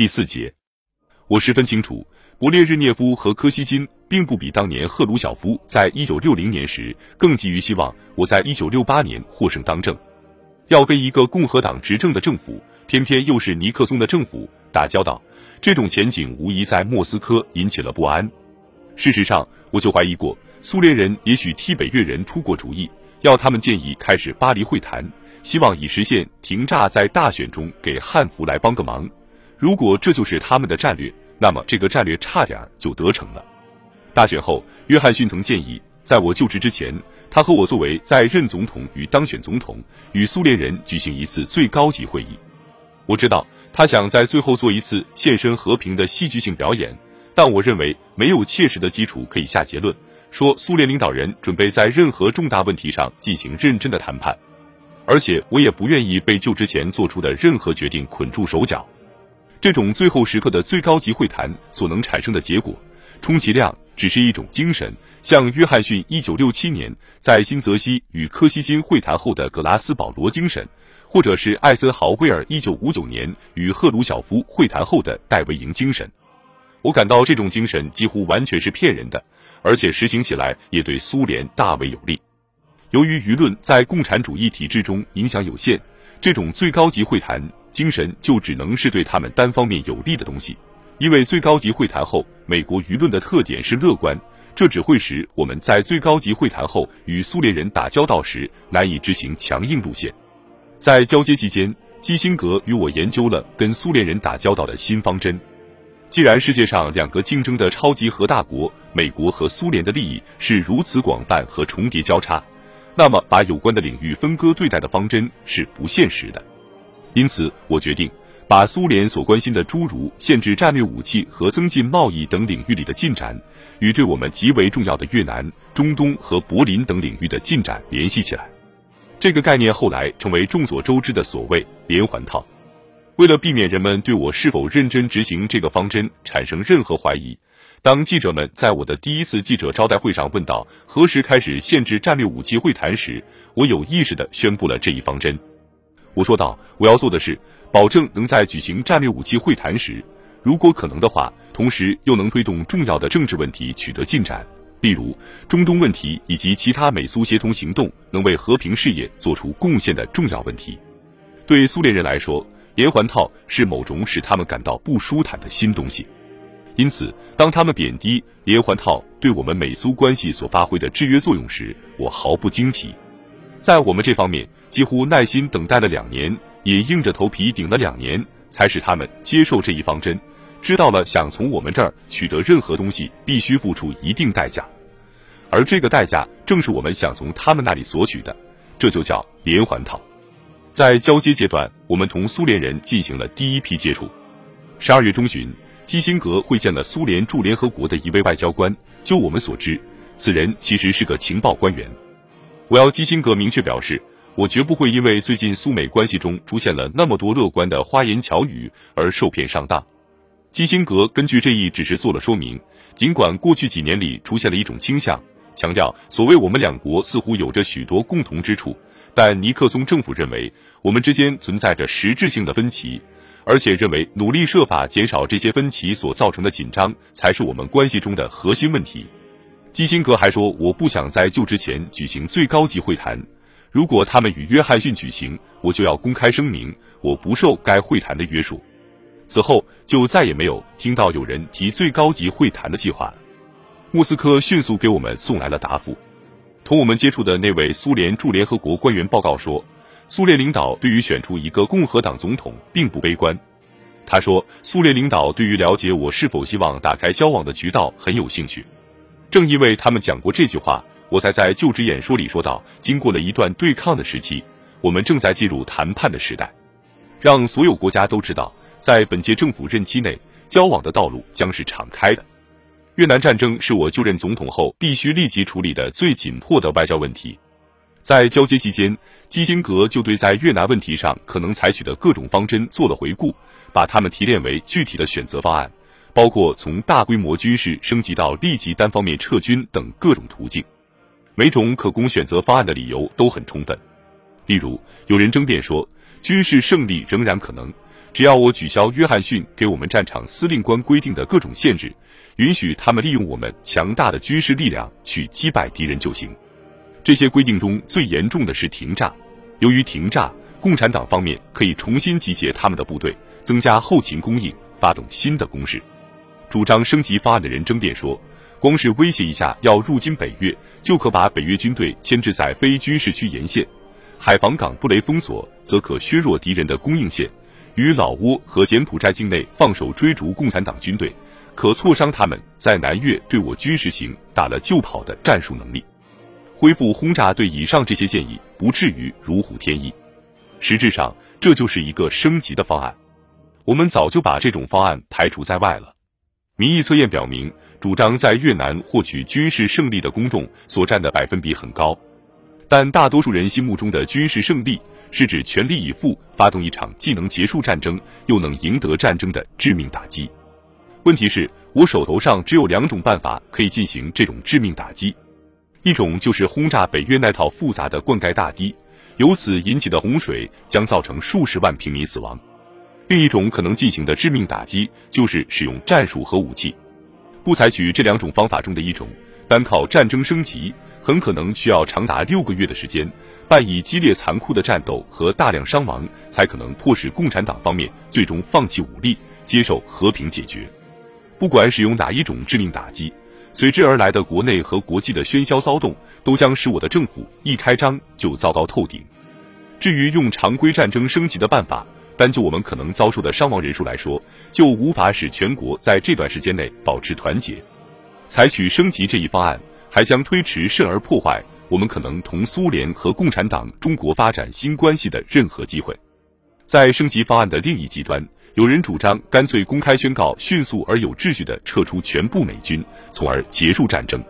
第四节，我十分清楚，勃列日涅夫和柯西金并不比当年赫鲁晓夫在一九六零年时更急于希望我在一九六八年获胜当政。要跟一个共和党执政的政府，偏偏又是尼克松的政府打交道，这种前景无疑在莫斯科引起了不安。事实上，我就怀疑过，苏联人也许替北越人出过主意，要他们建议开始巴黎会谈，希望以实现停炸在大选中给汉服来帮个忙。如果这就是他们的战略，那么这个战略差点就得逞了。大选后，约翰逊曾建议，在我就职之前，他和我作为在任总统与当选总统，与苏联人举行一次最高级会议。我知道他想在最后做一次献身和平的戏剧性表演，但我认为没有切实的基础可以下结论，说苏联领导人准备在任何重大问题上进行认真的谈判，而且我也不愿意被就职前做出的任何决定捆住手脚。这种最后时刻的最高级会谈所能产生的结果，充其量只是一种精神，像约翰逊一九六七年在新泽西与柯西金会谈后的格拉斯保罗精神，或者是艾森豪威尔一九五九年与赫鲁晓夫会谈后的戴维营精神。我感到这种精神几乎完全是骗人的，而且实行起来也对苏联大为有利。由于舆论在共产主义体制中影响有限，这种最高级会谈。精神就只能是对他们单方面有利的东西，因为最高级会谈后，美国舆论的特点是乐观，这只会使我们在最高级会谈后与苏联人打交道时难以执行强硬路线。在交接期间，基辛格与我研究了跟苏联人打交道的新方针。既然世界上两个竞争的超级核大国美国和苏联的利益是如此广泛和重叠交叉，那么把有关的领域分割对待的方针是不现实的。因此，我决定把苏联所关心的诸如限制战略武器和增进贸易等领域里的进展，与对我们极为重要的越南、中东和柏林等领域的进展联系起来。这个概念后来成为众所周知的所谓连环套。为了避免人们对我是否认真执行这个方针产生任何怀疑，当记者们在我的第一次记者招待会上问到何时开始限制战略武器会谈时，我有意识地宣布了这一方针。我说道：“我要做的是，保证能在举行战略武器会谈时，如果可能的话，同时又能推动重要的政治问题取得进展，例如中东问题以及其他美苏协同行动能为和平事业做出贡献的重要问题。对苏联人来说，连环套是某种使他们感到不舒坦的新东西，因此，当他们贬低连环套对我们美苏关系所发挥的制约作用时，我毫不惊奇。在我们这方面。”几乎耐心等待了两年，也硬着头皮顶了两年，才使他们接受这一方针，知道了想从我们这儿取得任何东西必须付出一定代价，而这个代价正是我们想从他们那里索取的，这就叫连环套。在交接阶段，我们同苏联人进行了第一批接触。十二月中旬，基辛格会见了苏联驻联合国的一位外交官，就我们所知，此人其实是个情报官员。我要基辛格明确表示。我绝不会因为最近苏美关系中出现了那么多乐观的花言巧语而受骗上当。基辛格根据这一指示做了说明，尽管过去几年里出现了一种倾向，强调所谓我们两国似乎有着许多共同之处，但尼克松政府认为我们之间存在着实质性的分歧，而且认为努力设法减少这些分歧所造成的紧张才是我们关系中的核心问题。基辛格还说，我不想在就职前举行最高级会谈。如果他们与约翰逊举行，我就要公开声明，我不受该会谈的约束。此后就再也没有听到有人提最高级会谈的计划了。莫斯科迅速给我们送来了答复。同我们接触的那位苏联驻联合国官员报告说，苏联领导对于选出一个共和党总统并不悲观。他说，苏联领导对于了解我是否希望打开交往的渠道很有兴趣。正因为他们讲过这句话。我才在就职演说里说到，经过了一段对抗的时期，我们正在进入谈判的时代，让所有国家都知道，在本届政府任期内，交往的道路将是敞开的。越南战争是我就任总统后必须立即处理的最紧迫的外交问题。在交接期间，基辛格就对在越南问题上可能采取的各种方针做了回顾，把它们提炼为具体的选择方案，包括从大规模军事升级到立即单方面撤军等各种途径。每种可供选择方案的理由都很充分，例如有人争辩说，军事胜利仍然可能，只要我取消约翰逊给我们战场司令官规定的各种限制，允许他们利用我们强大的军事力量去击败敌人就行。这些规定中最严重的是停战。由于停战，共产党方面可以重新集结他们的部队，增加后勤供应，发动新的攻势。主张升级方案的人争辩说，光是威胁一下要入侵北越，就可把北约军队牵制在非军事区沿线，海防港布雷封锁，则可削弱敌人的供应线。与老挝和柬埔寨境内放手追逐共产党军队，可挫伤他们在南越对我军实行打了就跑的战术能力。恢复轰炸对以上这些建议不至于如虎添翼。实质上，这就是一个升级的方案。我们早就把这种方案排除在外了。民意测验表明，主张在越南获取军事胜利的公众所占的百分比很高，但大多数人心目中的军事胜利。是指全力以赴发动一场既能结束战争又能赢得战争的致命打击。问题是，我手头上只有两种办法可以进行这种致命打击：一种就是轰炸北约那套复杂的灌溉大堤，由此引起的洪水将造成数十万平民死亡；另一种可能进行的致命打击就是使用战术核武器。不采取这两种方法中的一种，单靠战争升级。很可能需要长达六个月的时间，伴以激烈残酷的战斗和大量伤亡，才可能迫使共产党方面最终放弃武力，接受和平解决。不管使用哪一种致命打击，随之而来的国内和国际的喧嚣骚动，都将使我的政府一开张就糟糕透顶。至于用常规战争升级的办法，单就我们可能遭受的伤亡人数来说，就无法使全国在这段时间内保持团结。采取升级这一方案。还将推迟甚而破坏我们可能同苏联和共产党中国发展新关系的任何机会。在升级方案的另一极端，有人主张干脆公开宣告，迅速而有秩序地撤出全部美军，从而结束战争。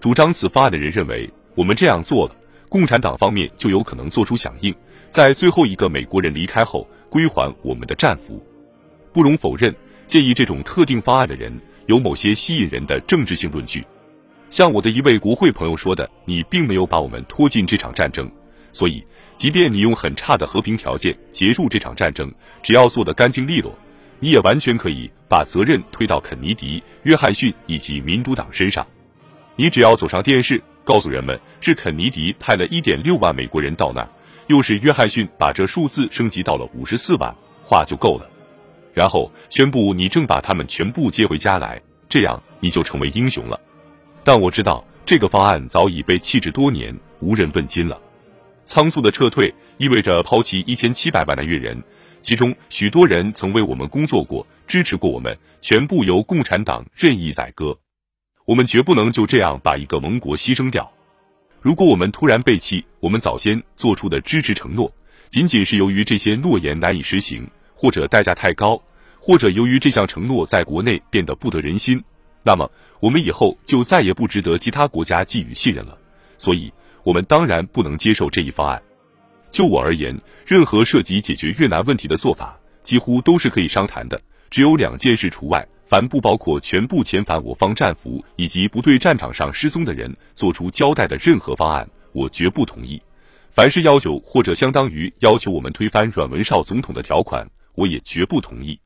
主张此方案的人认为，我们这样做了，共产党方面就有可能做出响应，在最后一个美国人离开后归还我们的战俘。不容否认，建议这种特定方案的人有某些吸引人的政治性论据。像我的一位国会朋友说的，你并没有把我们拖进这场战争，所以，即便你用很差的和平条件结束这场战争，只要做得干净利落，你也完全可以把责任推到肯尼迪、约翰逊以及民主党身上。你只要走上电视，告诉人们是肯尼迪派了一点六万美国人到那儿，又是约翰逊把这数字升级到了五十四万，话就够了。然后宣布你正把他们全部接回家来，这样你就成为英雄了。但我知道这个方案早已被弃置多年，无人问津了。仓促的撤退意味着抛弃一千七百万的越人，其中许多人曾为我们工作过，支持过我们，全部由共产党任意宰割。我们绝不能就这样把一个盟国牺牲掉。如果我们突然背弃我们早先做出的支持承诺，仅仅是由于这些诺言难以实行，或者代价太高，或者由于这项承诺在国内变得不得人心。那么，我们以后就再也不值得其他国家寄予信任了。所以，我们当然不能接受这一方案。就我而言，任何涉及解决越南问题的做法，几乎都是可以商谈的。只有两件事除外：凡不包括全部遣返我方战俘以及不对战场上失踪的人做出交代的任何方案，我绝不同意；凡是要求或者相当于要求我们推翻阮文绍总统的条款，我也绝不同意。